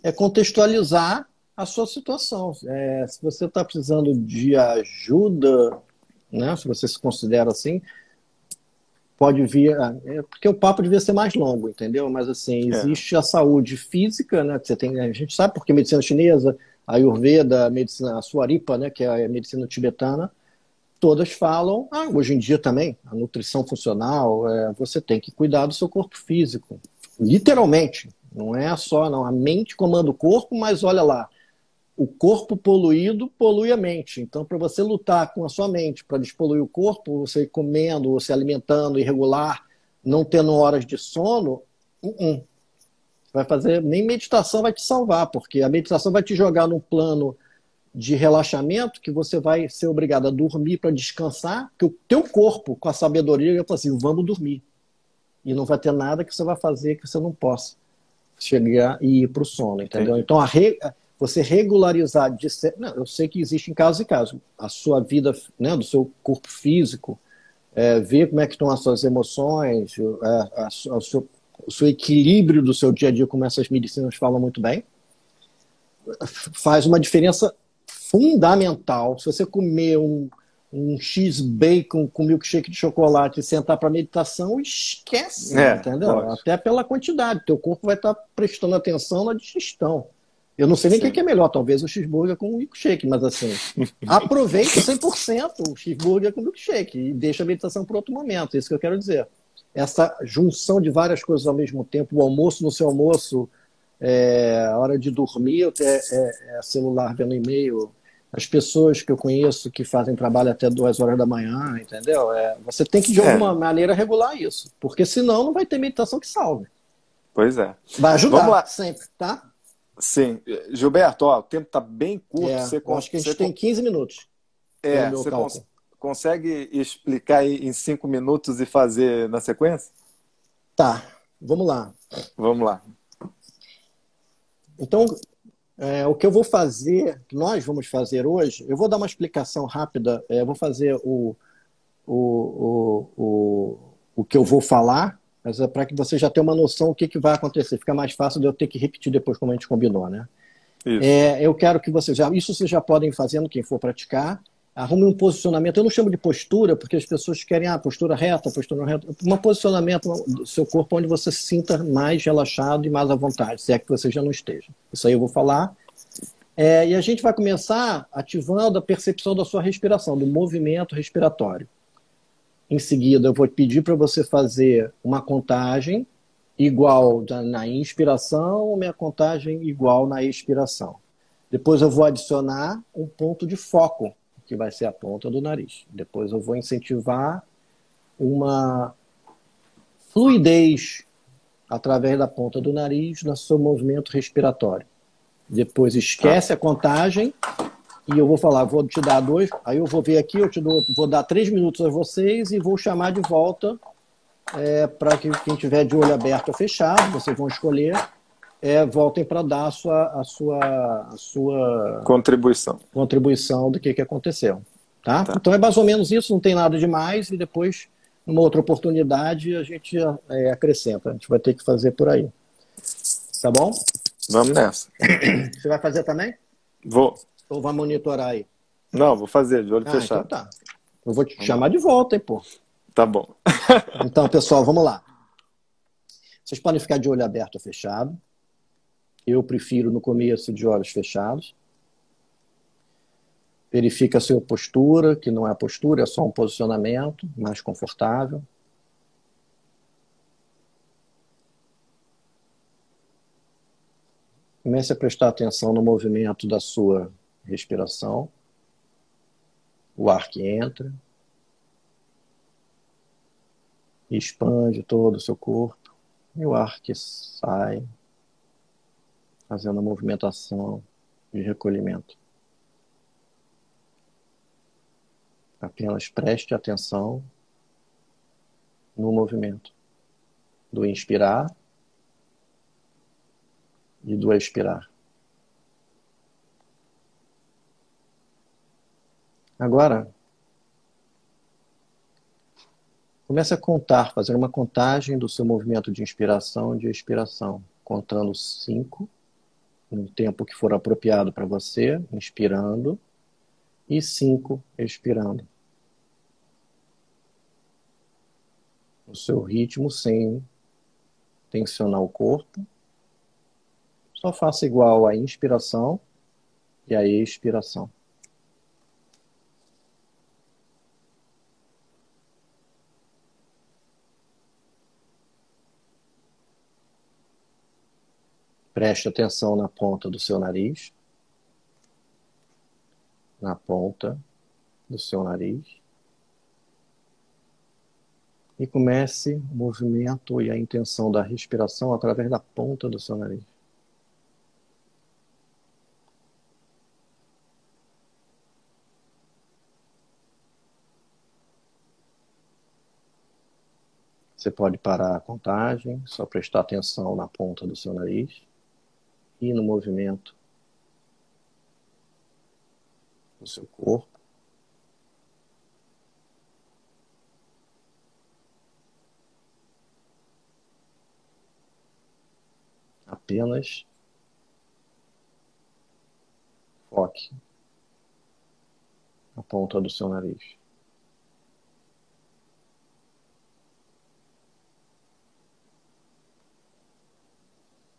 é contextualizar a sua situação. É, se você está precisando de ajuda, né, se você se considera assim, pode vir. É, porque o papo devia ser mais longo, entendeu? Mas assim, é. existe é. a saúde física, né? Que você tem, a gente sabe porque medicina chinesa, a Ayurveda, a medicina a Suaripa, né? Que é a medicina tibetana, todas falam. Ah, hoje em dia também, a nutrição funcional, é, você tem que cuidar do seu corpo físico. Literalmente. Não é só, não. A mente comanda o corpo, mas olha lá, o corpo poluído polui a mente. Então, para você lutar com a sua mente, para despoluir o corpo, você comendo, se alimentando irregular, não tendo horas de sono, uh -uh. vai fazer nem meditação vai te salvar, porque a meditação vai te jogar num plano de relaxamento que você vai ser obrigado a dormir para descansar, que o teu corpo, com a sabedoria, vai falar assim, vamos dormir. E não vai ter nada que você vai fazer que você não possa chegar e ir para o sono, entendeu? Entendi. Então, a re você regularizar de ser, não, eu sei que existe em caso e caso a sua vida né, do seu corpo físico é, ver como é que estão as suas emoções é, a, a, a, o, seu, o seu equilíbrio do seu dia a dia como essas medicinas falam muito bem faz uma diferença fundamental se você comer um, um X bacon com milkshake de chocolate e sentar para meditação, esquece, é, entendeu? Pode. Até pela quantidade, teu corpo vai estar tá prestando atenção na digestão. Eu não sei nem o que é melhor, talvez o cheeseburger com o milkshake, mas assim, aproveite 100% o cheeseburger com o milkshake e deixa a meditação para outro momento, é isso que eu quero dizer. Essa junção de várias coisas ao mesmo tempo, o almoço no seu almoço, é, a hora de dormir, é, é, é celular vendo e-mail, as pessoas que eu conheço que fazem trabalho até duas horas da manhã, entendeu? É, você tem que, de alguma é. maneira, regular isso, porque senão não vai ter meditação que salve.
Pois é.
Vai ajudar Vamos lá. sempre, tá?
Sim. Gilberto, ó, o tempo está bem curto.
É, você acho que a gente tem 15 minutos.
É, você cons consegue explicar em cinco minutos e fazer na sequência?
Tá, vamos lá.
Vamos lá.
Então, é, o que eu vou fazer, nós vamos fazer hoje, eu vou dar uma explicação rápida, é, eu vou fazer o, o, o, o, o que eu vou falar, mas é para que você já tenha uma noção do que, que vai acontecer. Fica mais fácil de eu ter que repetir depois como a gente combinou, né? É, eu quero que vocês já, isso vocês já podem ir fazendo, quem for praticar. arrume um posicionamento. Eu não chamo de postura, porque as pessoas querem a ah, postura reta, postura reta. Um posicionamento do seu corpo onde você se sinta mais relaxado e mais à vontade, se é que você já não esteja. Isso aí eu vou falar. É, e a gente vai começar ativando a percepção da sua respiração, do movimento respiratório. Em seguida, eu vou pedir para você fazer uma contagem igual na inspiração ou minha contagem igual na expiração. Depois eu vou adicionar um ponto de foco que vai ser a ponta do nariz. Depois eu vou incentivar uma fluidez através da ponta do nariz no seu movimento respiratório. Depois esquece a contagem e eu vou falar, vou te dar dois, aí eu vou ver aqui, eu te dou, vou dar três minutos a vocês e vou chamar de volta é, para que quem tiver de olho aberto ou fechado, vocês vão escolher é, voltem para dar a sua, a sua, a sua
contribuição.
contribuição do que, que aconteceu. Tá? tá? Então é mais ou menos isso, não tem nada demais, e depois, numa outra oportunidade, a gente é, acrescenta. A gente vai ter que fazer por aí. Tá bom?
Vamos nessa.
Você vai fazer também?
Vou.
Ou vai monitorar aí?
Não, vou fazer, de olho
ah,
fechado.
Então tá. Eu vou te chamar de volta, hein, pô.
Tá bom.
então, pessoal, vamos lá. Vocês podem ficar de olho aberto ou fechado. Eu prefiro no começo de olhos fechados. Verifica a sua postura, que não é postura, é só um posicionamento mais confortável. Comece a prestar atenção no movimento da sua respiração. O ar que entra. expande todo o seu corpo. E o ar que sai fazendo a movimentação de recolhimento. Apenas preste atenção no movimento do inspirar e do expirar. Agora, comece a contar, fazer uma contagem do seu movimento de inspiração e de expiração, contando cinco no tempo que for apropriado para você, inspirando, e cinco, expirando. No seu ritmo, sem tensionar o corpo. Só faça igual a inspiração e a expiração. Preste atenção na ponta do seu nariz. Na ponta do seu nariz. E comece o movimento e a intenção da respiração através da ponta do seu nariz. Você pode parar a contagem, só prestar atenção na ponta do seu nariz e no movimento do seu corpo. Apenas foque na ponta do seu nariz.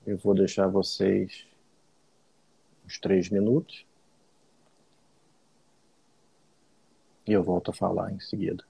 Eu vou deixar vocês uns três minutos. E eu volto a falar em seguida.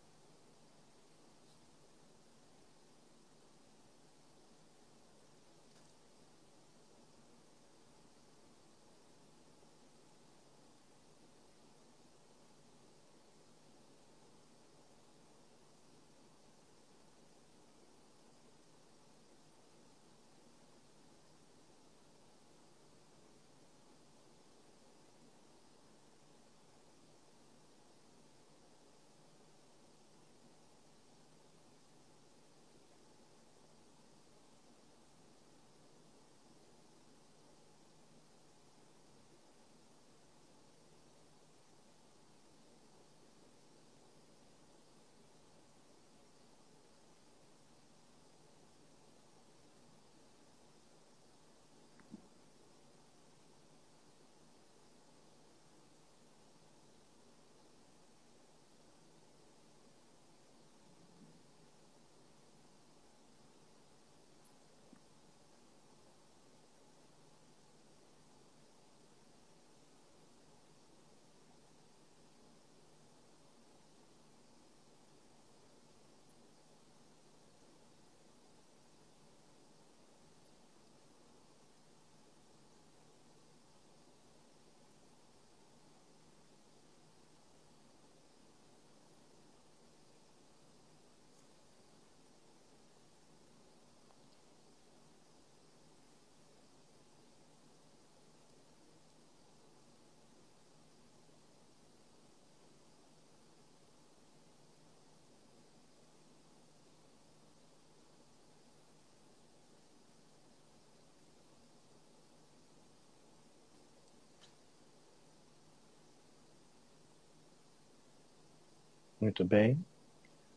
Muito bem.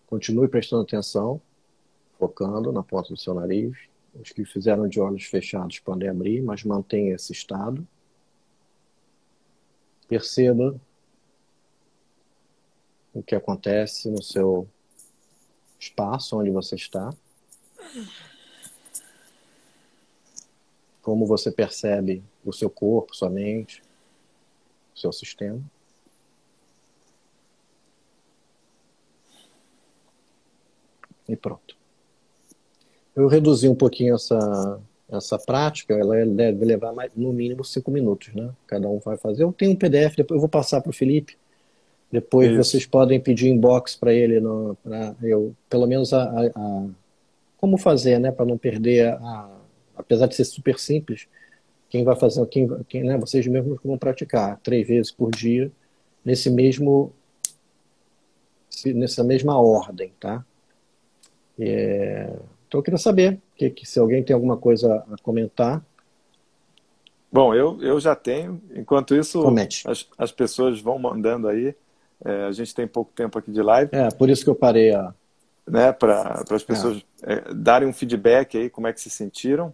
Continue prestando atenção, focando na ponta do seu nariz. Os que fizeram de olhos fechados podem abrir, mas mantenha esse estado. Perceba o que acontece no seu espaço onde você está. Como você percebe o seu corpo, sua mente, o seu sistema. E pronto. Eu reduzi um pouquinho essa, essa prática, ela deve levar mais, no mínimo cinco minutos, né? Cada um vai fazer. Eu tenho um PDF, depois eu vou passar para o Felipe. Depois Isso. vocês podem pedir inbox para ele, no, eu, pelo menos a, a, a como fazer, né, para não perder a, apesar de ser super simples, quem vai fazer, quem, quem, né, vocês mesmos vão praticar três vezes por dia nesse mesmo, nessa mesma ordem, tá? É, então eu queria saber que, que, se alguém tem alguma coisa a comentar.
Bom, eu, eu já tenho. Enquanto isso, as, as pessoas vão mandando aí. É, a gente tem pouco tempo aqui de live.
É, por isso que eu parei a.
Né, para as pessoas é. É, darem um feedback aí, como é que se sentiram.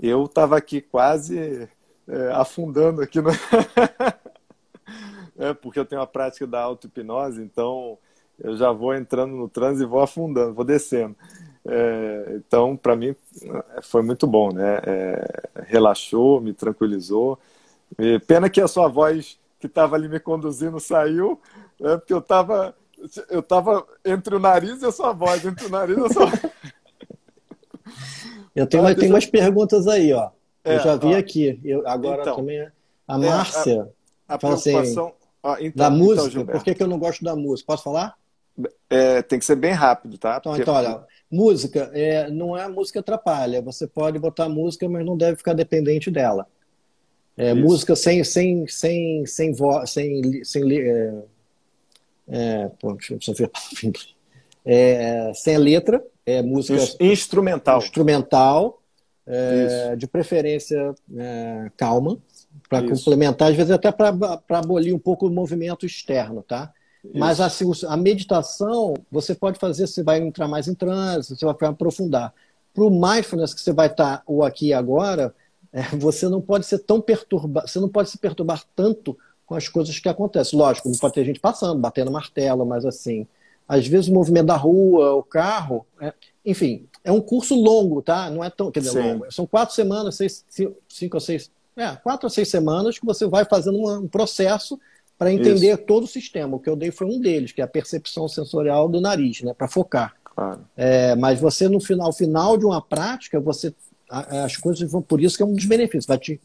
Eu estava aqui quase é, afundando aqui no. é, porque eu tenho a prática da auto-hipnose, então eu já vou entrando no transe e vou afundando, vou descendo. É, então, para mim, foi muito bom, né? É, relaxou, me tranquilizou. E pena que a sua voz que estava ali me conduzindo saiu, é, porque eu estava eu tava entre o nariz e a sua voz, entre o nariz e a sua
Eu tenho, ah, tem umas perguntas aí, ó. É, eu já vi ó, aqui. Eu, agora então, também. A é, Márcia.
a, a assim, preocupação. Assim,
ó, então, da então, música, então, por que, que eu não gosto da música? Posso falar?
É, tem que ser bem rápido, tá?
Então, Porque... então olha, música é, não é a música atrapalha. Você pode botar música, mas não deve ficar dependente dela. É, música sem sem sem sem voz, sem sem é, é, pô, deixa eu ver é, sem letra, é música
instrumental,
instrumental, é, de preferência calma, para complementar, às vezes até para abolir um pouco o movimento externo, tá? Isso. Mas assim, a meditação, você pode fazer, você vai entrar mais em transe, você vai aprofundar. Para o mindfulness que você vai estar o aqui e agora, é, você não pode ser tão perturbado, você não pode se perturbar tanto com as coisas que acontecem. Lógico, não pode ter gente passando, batendo martelo, mas assim, às vezes o movimento da rua, o carro, é, enfim, é um curso longo, tá? Não é tão, quer dizer, longo. São quatro semanas, seis, cinco ou seis, é, quatro ou seis semanas que você vai fazendo um processo para entender Isso. todo o sistema. O que eu dei foi um deles, que é a percepção sensorial do nariz, né, para focar. Claro. É, mas você no final, final de uma prática, você as coisas vão por isso que é um dos benefícios, vai te,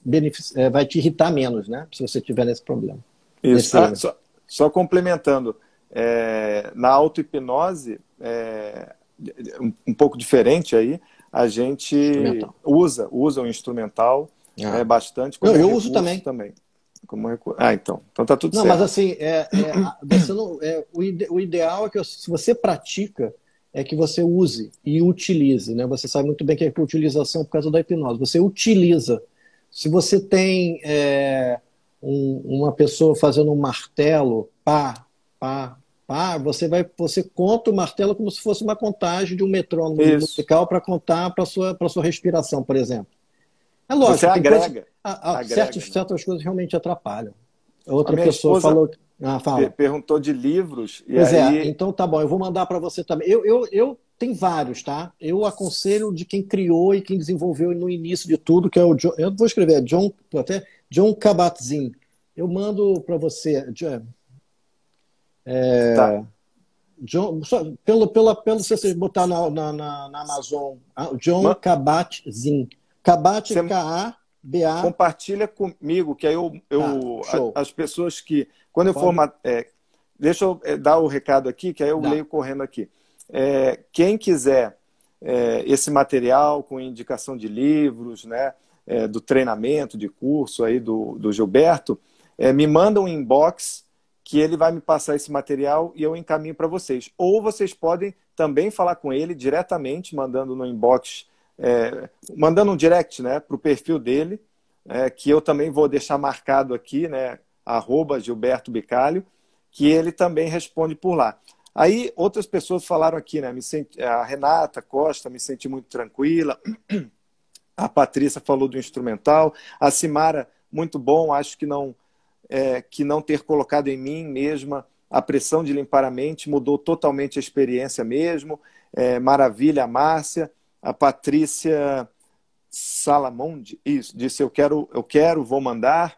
é, vai te irritar menos, né, se você tiver nesse problema.
Isso. Ah, só, só, complementando, é, na auto-hipnose, é, um, um, pouco diferente aí, a gente usa, usa o instrumental ah. é, bastante.
Não, eu uso também.
também. Como recurso. Ah, então. Então tá tudo
não,
certo.
Não, mas assim, é, é, não, é, o, ide, o, ideal é que se você pratica, é que você use e utilize. Né? Você sabe muito bem que é por utilização por causa da hipnose. Você utiliza. Se você tem é, um, uma pessoa fazendo um martelo, pá, pá, pá, você vai, você conta o martelo como se fosse uma contagem de um metrônomo musical para contar para sua para sua respiração, por exemplo. É lógico. Você
agrega. Coisa, a,
a, agrega certas, né? certas coisas realmente atrapalham. Outra pessoa falou. Ah, fala.
Perguntou de livros.
pois é, aí... é, então tá bom, eu vou mandar para você também. Eu, eu, eu tenho vários, tá? Eu aconselho de quem criou e quem desenvolveu no início de tudo, que é o John. Eu vou escrever, John, até John Kabat-Zinn. Eu mando para você. É, tá. John, só, pelo, pela, pelo se você botar na, na, na Amazon, ah, John Kabat-Zinn. Kabat, K-A-B-A.
Compartilha comigo, que aí eu, eu tá, as pessoas que. Quando eu for. É, deixa eu é, dar o recado aqui, que aí eu Dá. leio correndo aqui. É, quem quiser é, esse material com indicação de livros, né, é, do treinamento, de curso aí do, do Gilberto, é, me manda um inbox que ele vai me passar esse material e eu encaminho para vocês. Ou vocês podem também falar com ele diretamente, mandando no inbox é, mandando um direct né, para o perfil dele, é, que eu também vou deixar marcado aqui, né, arroba Gilberto Bicalho, que ele também responde por lá. Aí outras pessoas falaram aqui, né? Me senti, a Renata Costa, me senti muito tranquila. A Patrícia falou do instrumental. A Simara, muito bom. Acho que não é, que não ter colocado em mim mesma a pressão de limpar a mente mudou totalmente a experiência mesmo. É, maravilha, a Márcia. A Patrícia Salamonde, isso, disse eu quero, eu quero, vou mandar.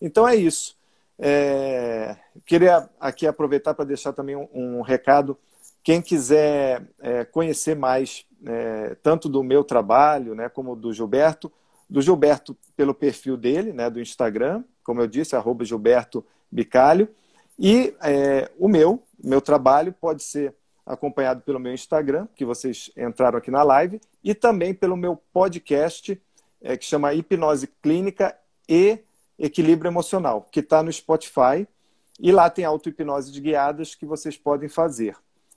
Então é isso. É, queria aqui aproveitar para deixar também um, um, recado. Quem quiser é, conhecer mais, é, tanto do meu trabalho, né, como do Gilberto, do Gilberto pelo perfil dele, né, do Instagram, como eu disse, arroba Gilberto Bicalho, e é, o meu, meu trabalho pode ser acompanhado pelo meu Instagram, que vocês entraram aqui na live, e também pelo meu podcast, é, que chama Hipnose Clínica e Equilíbrio Emocional, que está no Spotify. E lá tem auto-hipnose de guiadas que vocês podem fazer.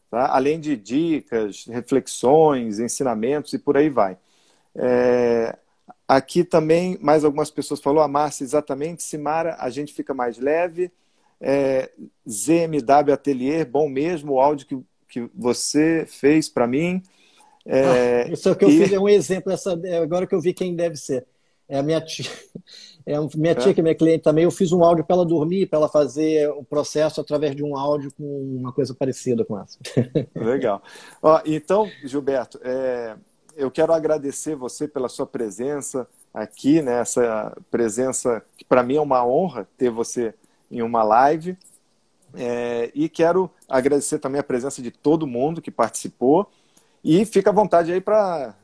Tá? Além de dicas, reflexões, ensinamentos e por aí vai. É... Aqui também, mais algumas pessoas falou, a Márcia, exatamente, Simara, a gente fica mais leve. É... ZMW Atelier, bom mesmo, o áudio que, que você fez para mim.
É... Ah, isso é que eu e... fiz é um exemplo, essa, agora que eu vi quem deve ser. É a minha tia. É, minha tia, é. que é minha cliente também, eu fiz um áudio para ela dormir, para ela fazer o processo através de um áudio com uma coisa parecida com essa.
Legal. Ó, então, Gilberto, é, eu quero agradecer você pela sua presença aqui, né? Essa presença que para mim é uma honra ter você em uma live. É, e quero agradecer também a presença de todo mundo que participou. E fica à vontade aí para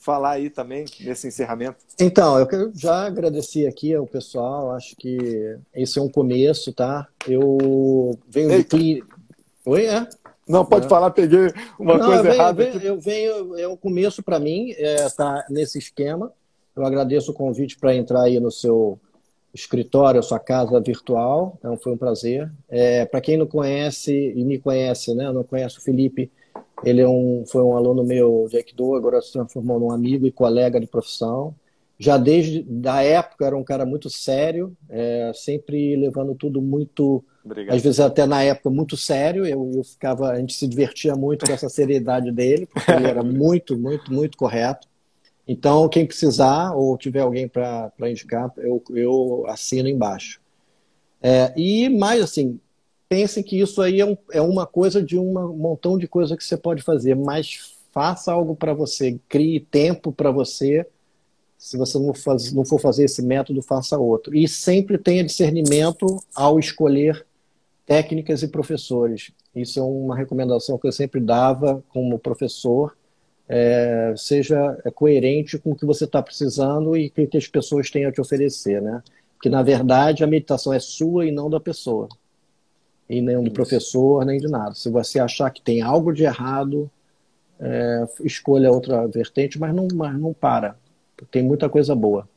falar aí também nesse encerramento?
Então, eu já agradeci aqui ao pessoal, acho que esse é um começo, tá? Eu venho Eita. de clínica. Oi, é?
Não, pode é. falar, peguei uma Não, coisa eu venho, errada.
Eu venho, eu venho, é um começo para mim, é, tá nesse esquema. Eu agradeço o convite para entrar aí no seu escritório, sua casa virtual. Então, foi um prazer. É, para quem não conhece e me conhece, né? Não conhece o Felipe, ele é um, foi um aluno meu de Aikido, agora se transformou num amigo e colega de profissão. Já desde da época era um cara muito sério, é, sempre levando tudo muito, Obrigado. às vezes até na época muito sério. Eu, eu ficava, a gente se divertia muito com essa seriedade dele, porque ele era muito, muito, muito correto. Então, quem precisar ou tiver alguém para indicar, eu, eu assino embaixo. É, e mais assim, pensem que isso aí é, um, é uma coisa de um montão de coisa que você pode fazer, mas faça algo para você, crie tempo para você. Se você não, faz, não for fazer esse método, faça outro. E sempre tenha discernimento ao escolher técnicas e professores. Isso é uma recomendação que eu sempre dava como professor. É, seja coerente com o que você está precisando e que as pessoas têm a te oferecer, né? Porque, na verdade, a meditação é sua e não da pessoa e nem do professor, nem de nada. Se você achar que tem algo de errado, é, escolha outra vertente, mas não, mas não para. Tem muita coisa boa.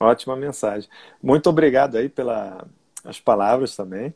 Ótima mensagem. Muito obrigado aí pelas palavras também.